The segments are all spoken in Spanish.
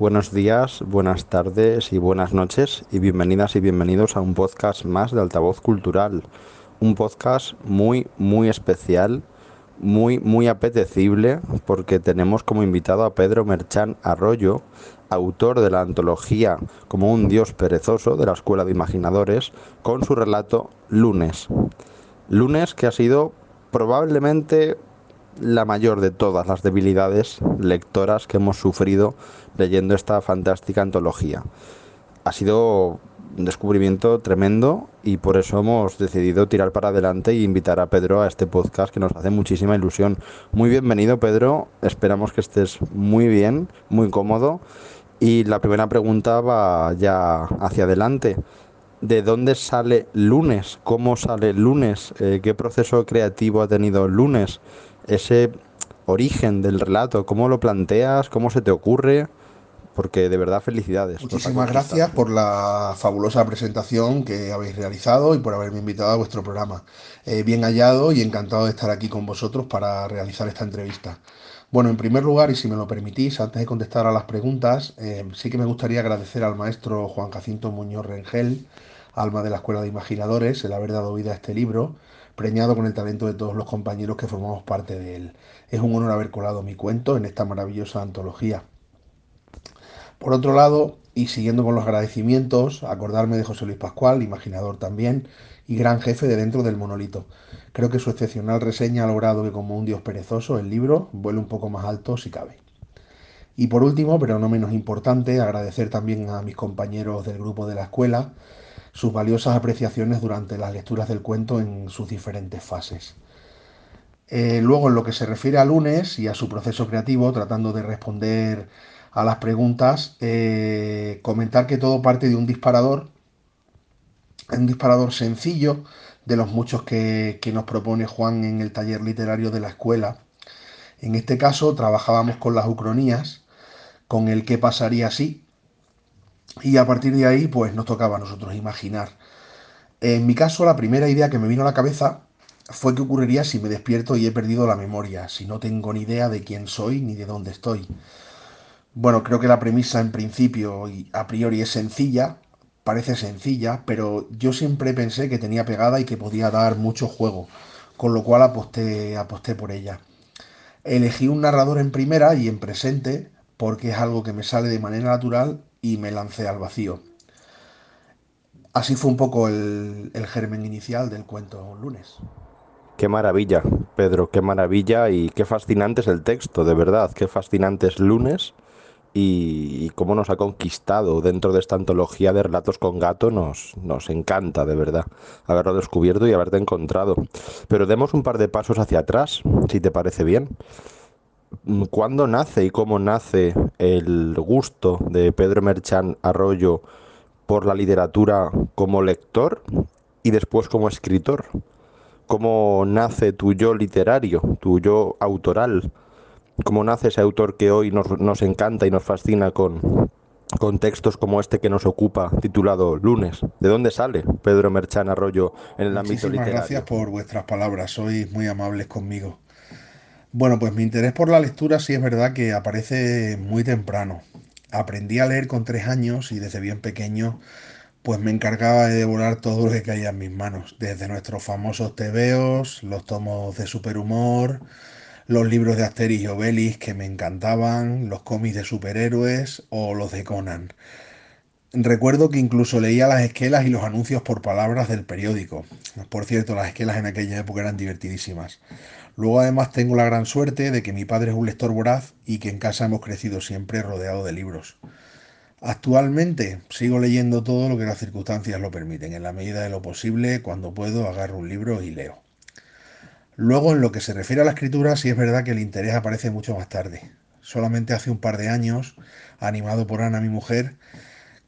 buenos días, buenas tardes y buenas noches y bienvenidas y bienvenidos a un podcast más de Altavoz Cultural. Un podcast muy, muy especial, muy, muy apetecible porque tenemos como invitado a Pedro Merchán Arroyo, autor de la antología Como un dios perezoso de la Escuela de Imaginadores, con su relato Lunes. Lunes que ha sido probablemente la mayor de todas las debilidades lectoras que hemos sufrido leyendo esta fantástica antología. Ha sido un descubrimiento tremendo y por eso hemos decidido tirar para adelante e invitar a Pedro a este podcast que nos hace muchísima ilusión. Muy bienvenido Pedro, esperamos que estés muy bien, muy cómodo y la primera pregunta va ya hacia adelante. ¿De dónde sale lunes? ¿Cómo sale lunes? Eh, ¿Qué proceso creativo ha tenido lunes? Ese origen del relato, cómo lo planteas, cómo se te ocurre, porque de verdad felicidades. Muchísimas gracias por la fabulosa presentación que habéis realizado y por haberme invitado a vuestro programa. Eh, bien hallado y encantado de estar aquí con vosotros para realizar esta entrevista. Bueno, en primer lugar, y si me lo permitís, antes de contestar a las preguntas, eh, sí que me gustaría agradecer al maestro Juan Jacinto Muñoz Rengel, alma de la Escuela de Imaginadores, el haber dado vida a este libro con el talento de todos los compañeros que formamos parte de él. Es un honor haber colado mi cuento en esta maravillosa antología. Por otro lado, y siguiendo con los agradecimientos, acordarme de José Luis Pascual, imaginador también, y gran jefe de dentro del monolito. Creo que su excepcional reseña ha logrado que como un dios perezoso el libro vuele un poco más alto si cabe. Y por último, pero no menos importante, agradecer también a mis compañeros del grupo de la escuela, sus valiosas apreciaciones durante las lecturas del cuento en sus diferentes fases. Eh, luego, en lo que se refiere a lunes y a su proceso creativo, tratando de responder a las preguntas, eh, comentar que todo parte de un disparador, un disparador sencillo de los muchos que, que nos propone Juan en el taller literario de la escuela. En este caso, trabajábamos con las ucronías, con el qué pasaría si, y a partir de ahí, pues nos tocaba a nosotros imaginar. En mi caso, la primera idea que me vino a la cabeza fue qué ocurriría si me despierto y he perdido la memoria, si no tengo ni idea de quién soy ni de dónde estoy. Bueno, creo que la premisa en principio y a priori es sencilla, parece sencilla, pero yo siempre pensé que tenía pegada y que podía dar mucho juego, con lo cual aposté, aposté por ella. Elegí un narrador en primera y en presente, porque es algo que me sale de manera natural y me lancé al vacío. Así fue un poco el, germen inicial del cuento lunes. Qué maravilla, Pedro, qué maravilla y qué fascinante es el texto, de verdad, qué fascinante es lunes y, cómo nos ha conquistado dentro de esta antología de relatos con gato, nos, nos encanta, de verdad, haberlo descubierto y haberte encontrado. Pero demos un par de pasos hacia atrás, si te parece bien. ¿Cuándo nace y cómo nace el gusto de Pedro Merchán Arroyo por la literatura como lector y después como escritor? ¿Cómo nace tu yo literario, tu yo autoral? ¿Cómo nace ese autor que hoy nos, encanta y nos fascina con, con textos como este que nos ocupa, titulado Lunes. ¿De dónde sale Pedro Merchán Arroyo en el ámbito literario? Gracias por vuestras palabras, sois muy amables conmigo. Bueno, pues mi interés por la lectura sí es verdad que aparece muy temprano. Aprendí a leer con tres años y desde bien pequeño pues me encargaba de devorar todo lo que caía en mis manos, desde nuestros famosos tebeos, los tomos de superhumor, los libros de Asterix y Obelix que me encantaban, los cómics de superhéroes o los de Conan. Recuerdo que incluso leía las esquelas y los anuncios por palabras del periódico. Por cierto, las esquelas en aquella época eran divertidísimas. Luego además tengo la gran suerte de que mi padre es un lector voraz y que en casa hemos crecido siempre rodeado de libros. Actualmente sigo leyendo todo lo que las circunstancias lo permiten. En la medida de lo posible, cuando puedo, agarro un libro y leo. Luego, en lo que se refiere a la escritura, sí es verdad que el interés aparece mucho más tarde. Solamente hace un par de años, animado por Ana, mi mujer,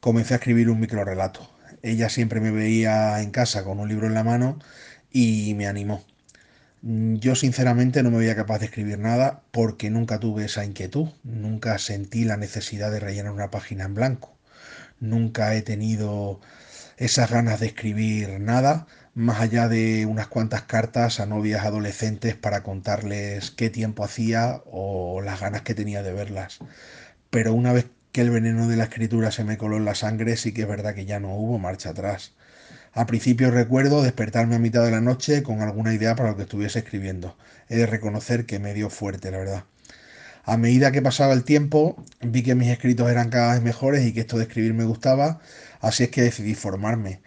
comencé a escribir un microrelato. Ella siempre me veía en casa con un libro en la mano y me animó. Yo sinceramente no me veía capaz de escribir nada porque nunca tuve esa inquietud, nunca sentí la necesidad de rellenar una página en blanco, nunca he tenido esas ganas de escribir nada más allá de unas cuantas cartas a novias adolescentes para contarles qué tiempo hacía o las ganas que tenía de verlas. Pero una vez que el veneno de la escritura se me coló en la sangre, sí que es verdad que ya no hubo marcha atrás. Al principio recuerdo despertarme a mitad de la noche con alguna idea para lo que estuviese escribiendo. He de reconocer que me dio fuerte, la verdad. A medida que pasaba el tiempo, vi que mis escritos eran cada vez mejores y que esto de escribir me gustaba, así es que decidí formarme.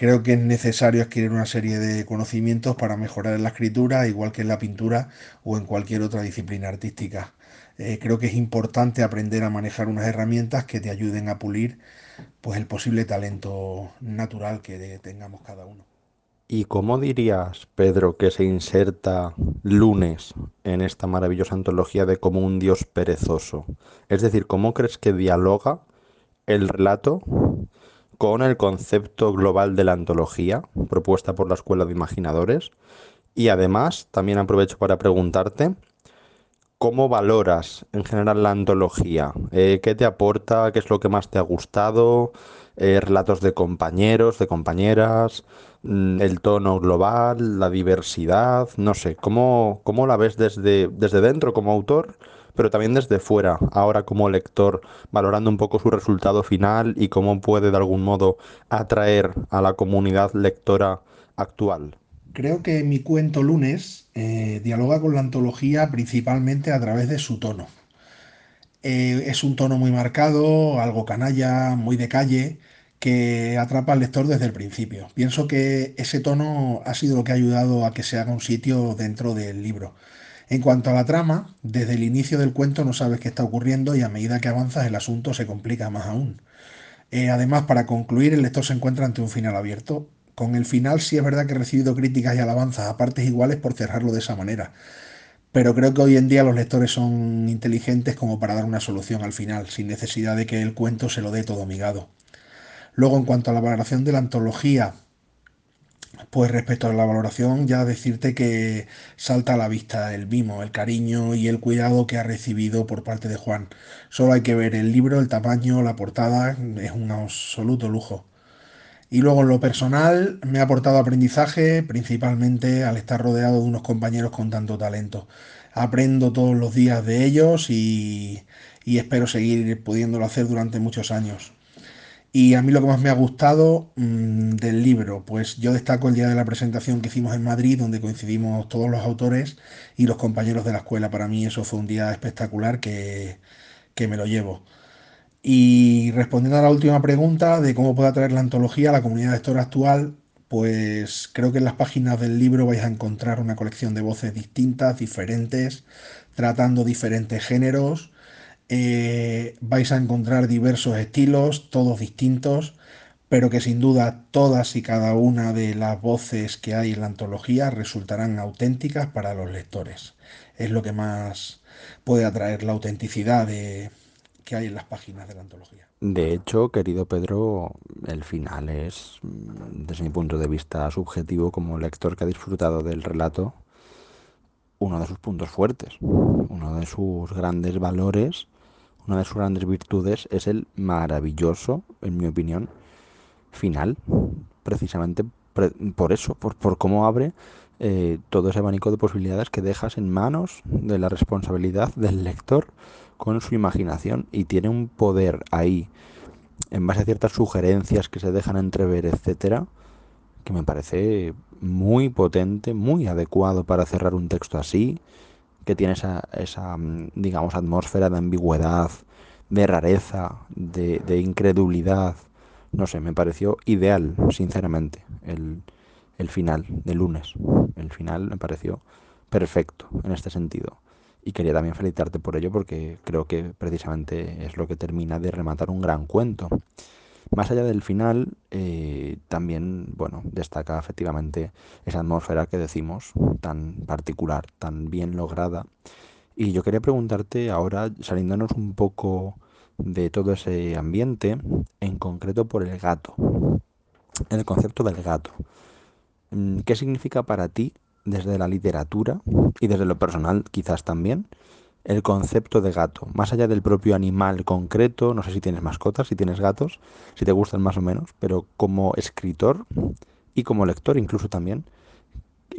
Creo que es necesario adquirir una serie de conocimientos para mejorar en la escritura, igual que en la pintura o en cualquier otra disciplina artística. Eh, creo que es importante aprender a manejar unas herramientas que te ayuden a pulir pues, el posible talento natural que tengamos cada uno. ¿Y cómo dirías, Pedro, que se inserta lunes en esta maravillosa antología de como un dios perezoso? Es decir, ¿cómo crees que dialoga el relato con el concepto global de la antología propuesta por la Escuela de Imaginadores. Y además, también aprovecho para preguntarte, ¿cómo valoras en general la antología? Eh, ¿Qué te aporta? ¿Qué es lo que más te ha gustado? Eh, ¿Relatos de compañeros, de compañeras? Mm, ¿El tono global? ¿La diversidad? No sé, ¿cómo, cómo la ves desde, desde dentro como autor? Pero también desde fuera, ahora como lector, valorando un poco su resultado final y cómo puede de algún modo atraer a la comunidad lectora actual. Creo que mi cuento lunes eh, dialoga con la antología principalmente a través de su tono. Eh, es un tono muy marcado, algo canalla, muy de calle, que atrapa al lector desde el principio. Pienso que ese tono ha sido lo que ha ayudado a que se haga un sitio dentro del libro. En cuanto a la trama, desde el inicio del cuento no sabes qué está ocurriendo y a medida que avanzas el asunto se complica más aún. Eh, además, para concluir, el lector se encuentra ante un final abierto. Con el final sí es verdad que he recibido críticas y alabanzas a partes iguales por cerrarlo de esa manera. Pero creo que hoy en día los lectores son inteligentes como para dar una solución al final, sin necesidad de que el cuento se lo dé todo migado. Luego, en cuanto a la valoración de la antología, pues respecto a la valoración, ya decirte que salta a la vista el mimo, el cariño y el cuidado que ha recibido por parte de Juan. Solo hay que ver el libro, el tamaño, la portada, es un absoluto lujo. Y luego en lo personal me ha aportado aprendizaje, principalmente al estar rodeado de unos compañeros con tanto talento. Aprendo todos los días de ellos y, y espero seguir pudiéndolo hacer durante muchos años. Y a mí lo que más me ha gustado mm, del libro, pues yo destaco el día de la presentación que hicimos en Madrid, donde coincidimos todos los autores y los compañeros de la escuela. Para mí eso fue un día espectacular que, que me lo llevo. Y respondiendo a la última pregunta de cómo puede atraer la antología a la comunidad de lectora actual, pues creo que en las páginas del libro vais a encontrar una colección de voces distintas, diferentes, tratando diferentes géneros eh, vais a encontrar diversos estilos, todos distintos, pero que sin duda todas y cada una de las voces que hay en la antología resultarán auténticas para los lectores. Es lo que más puede atraer la autenticidad que hay en las páginas de la antología. De hecho, querido Pedro, el final es, desde mi punto de vista subjetivo, como lector que ha disfrutado del relato, uno de sus puntos fuertes, uno de sus grandes valores una de sus grandes virtudes es el maravilloso, en mi opinión, final. Precisamente por eso, por, cómo abre eh, todo ese abanico de posibilidades que dejas en manos de la responsabilidad del lector con su imaginación y tiene un poder ahí en base a ciertas sugerencias que se dejan entrever, etcétera, que me parece muy potente, muy adecuado para cerrar un texto así que tiene esa, esa mm, digamos, atmósfera de ambigüedad, de rareza, de, de, incredulidad. No sé, me pareció ideal, sinceramente, el, el final de lunes. El final me pareció perfecto en este sentido. Y quería también felicitarte por ello porque creo que precisamente es lo que termina de rematar un gran cuento. Más allá del final, eh, también, bueno, destaca efectivamente esa atmósfera que decimos, tan particular, tan bien lograda. Y yo quería preguntarte ahora, saliéndonos un poco de todo ese ambiente, en concreto por el gato, el concepto del gato. Mm, ¿Qué significa para ti desde la literatura y desde lo personal quizás también? El concepto de gato, más allá del propio animal concreto, no sé si tienes mascotas, si tienes gatos, si te gustan más o menos, pero como escritor y como lector incluso también,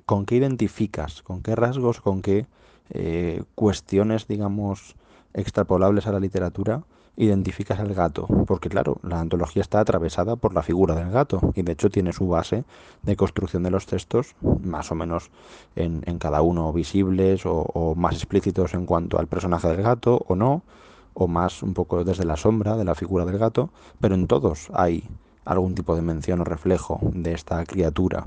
¿con qué identificas? ¿Con qué rasgos? ¿Con qué eh, cuestiones, digamos, extrapolables a la literatura, identificas al gato, porque claro, la antología está atravesada por la figura del gato y de hecho tiene su base de construcción de los textos más o menos en, cada uno visibles o, o, más explícitos en cuanto al personaje del gato o no, o más un poco desde la sombra de la figura del gato, pero en todos hay algún tipo de mención o reflejo de esta criatura.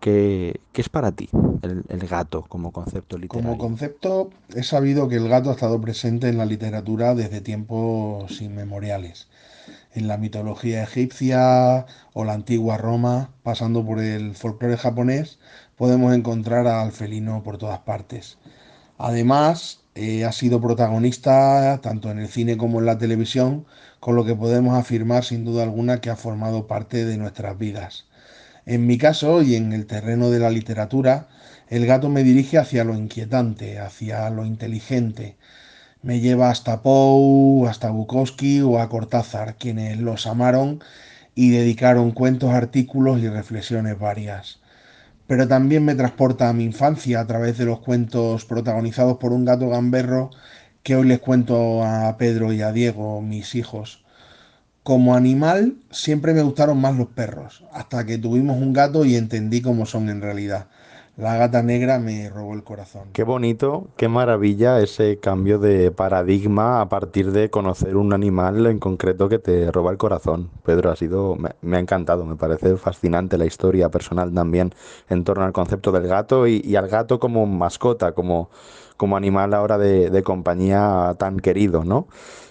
¿Qué, es para ti el, gato como concepto literario? Como concepto, he sabido que el gato ha estado presente en la literatura desde tiempos inmemoriales. En la mitología egipcia o la antigua Roma, pasando por el folclore japonés, podemos encontrar al felino por todas partes. Además, eh, ha sido protagonista tanto en el cine como en la televisión, con lo que podemos afirmar sin duda alguna que ha formado parte de nuestras vidas. En mi caso y en el terreno de la literatura, el gato me dirige hacia lo inquietante, hacia lo inteligente. Me lleva hasta Poe, hasta Bukowski o a Cortázar, quienes los amaron y dedicaron cuentos, artículos y reflexiones varias. Pero también me transporta a mi infancia a través de los cuentos protagonizados por un gato gamberro que hoy les cuento a Pedro y a Diego, mis hijos. Como animal siempre me gustaron más los perros, hasta que tuvimos un gato y entendí cómo son en realidad. La gata negra me robó el corazón. Qué bonito, qué maravilla ese cambio de paradigma a partir de conocer un animal en concreto que te roba el corazón. Pedro, ha sido, me, ha encantado, me parece fascinante la historia personal también en torno al concepto del gato y, al gato como mascota, como, como animal ahora de, de compañía tan querido, ¿no?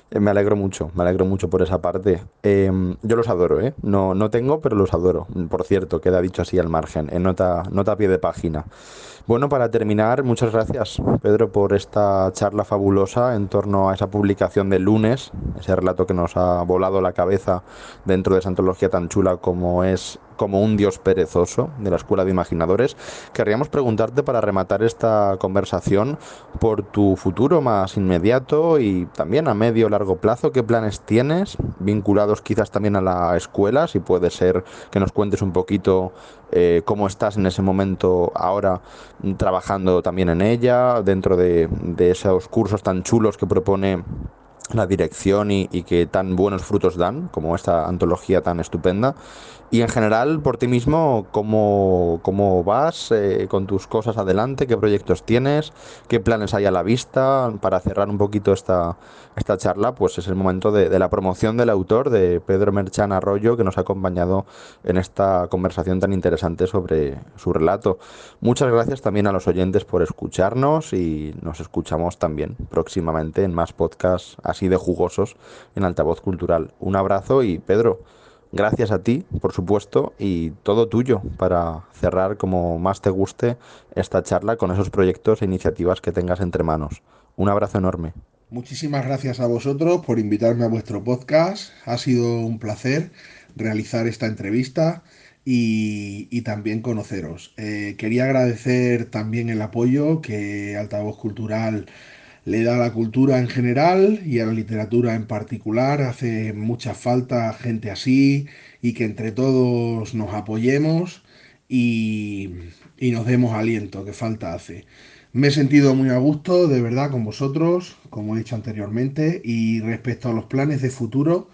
Eh, me alegro mucho, me alegro mucho por esa parte. Em, yo los adoro, ¿eh? No, no tengo, pero los adoro. Por cierto, queda dicho así al margen, en nota, nota a pie de página. Bueno, para terminar, muchas gracias, Pedro, por esta charla fabulosa en torno a esa publicación del lunes, ese relato que nos ha volado la cabeza dentro de esa antología tan chula como es como un dios perezoso de la Escuela de Imaginadores. Querríamos preguntarte para rematar esta conversación por tu futuro más inmediato y también a medio o largo plazo, qué planes tienes vinculados quizás también a la escuela, si puede ser que nos cuentes un poquito eh, cómo estás en ese momento ahora trabajando también en ella, dentro de, de esos cursos tan chulos que propone la dirección y, y, que tan buenos frutos dan, como esta antología tan estupenda. Y en general, por ti mismo, ¿cómo, cómo vas eh, con tus cosas adelante? ¿Qué proyectos tienes? ¿Qué planes hay a la vista? Para cerrar un poquito esta, esta charla, pues es el momento de, de la promoción del autor, de Pedro Merchan Arroyo, que nos ha acompañado en esta conversación tan interesante sobre su relato. Muchas gracias también a los oyentes por escucharnos y nos escuchamos también próximamente en más podcasts así de jugosos en Altavoz Cultural. Un abrazo y Pedro. Gracias a ti, por supuesto, y todo tuyo para cerrar como más te guste esta charla con esos proyectos e iniciativas que tengas entre manos. Un abrazo enorme. Muchísimas gracias a vosotros por invitarme a vuestro podcast. Ha sido un placer realizar esta entrevista y, también conoceros. Eh, quería agradecer también el apoyo que Altavoz Cultural le da a la cultura en general y a la literatura en particular. Hace mucha falta gente así y que entre todos nos apoyemos y, y nos demos aliento, que falta hace. Me he sentido muy a gusto, de verdad, con vosotros, como he dicho anteriormente, y respecto a los planes de futuro,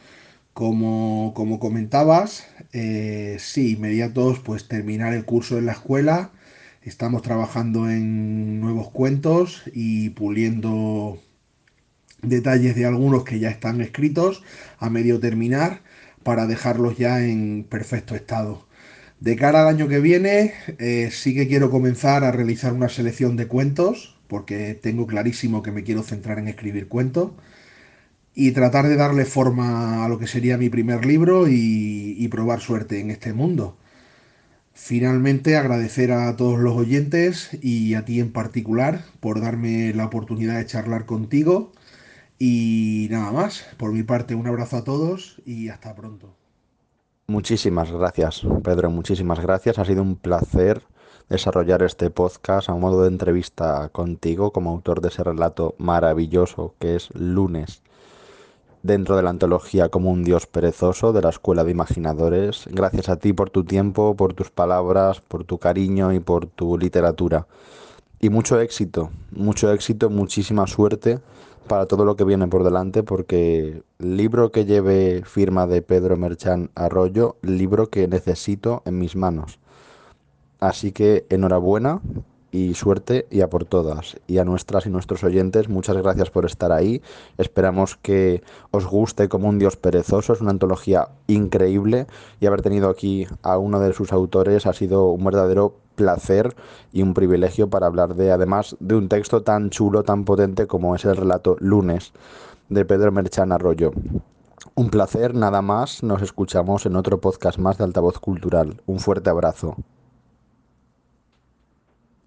como, como comentabas, eh, sí, inmediatos, pues terminar el curso en la escuela, Estamos trabajando en nuevos cuentos y puliendo detalles de algunos que ya están escritos a medio terminar para dejarlos ya en perfecto estado. De cara al año que viene, eh, sí que quiero comenzar a realizar una selección de cuentos, porque tengo clarísimo que me quiero centrar en escribir cuentos, y tratar de darle forma a lo que sería mi primer libro y probar suerte en este mundo. Finalmente, agradecer a todos los oyentes y a ti en particular por darme la oportunidad de charlar contigo. Y nada más, por mi parte un abrazo a todos y hasta pronto. Muchísimas gracias, Pedro, muchísimas gracias. Ha sido un placer desarrollar este podcast a modo de entrevista contigo como autor de ese relato maravilloso que es Lunes dentro de la antología como un dios perezoso de la Escuela de Imaginadores. Gracias a ti por tu tiempo, por tus palabras, por tu cariño y por tu literatura. y mucho éxito, mucho éxito, muchísima suerte para todo lo que viene por delante, porque libro que lleve firma de Pedro Merchán Arroyo, libro que necesito en mis manos. Así que enhorabuena y suerte y a por todas. Y a nuestras y nuestros oyentes, muchas gracias por estar ahí. Esperamos que os guste como un dios perezoso. Es una antología increíble y haber tenido aquí a uno de sus autores ha sido un verdadero placer y un privilegio para hablar de, además, de un texto tan chulo, tan potente como es el relato Lunes de Pedro Merchan Arroyo. Un placer, nada más. Nos escuchamos en otro podcast más de Altavoz Cultural. Un fuerte abrazo.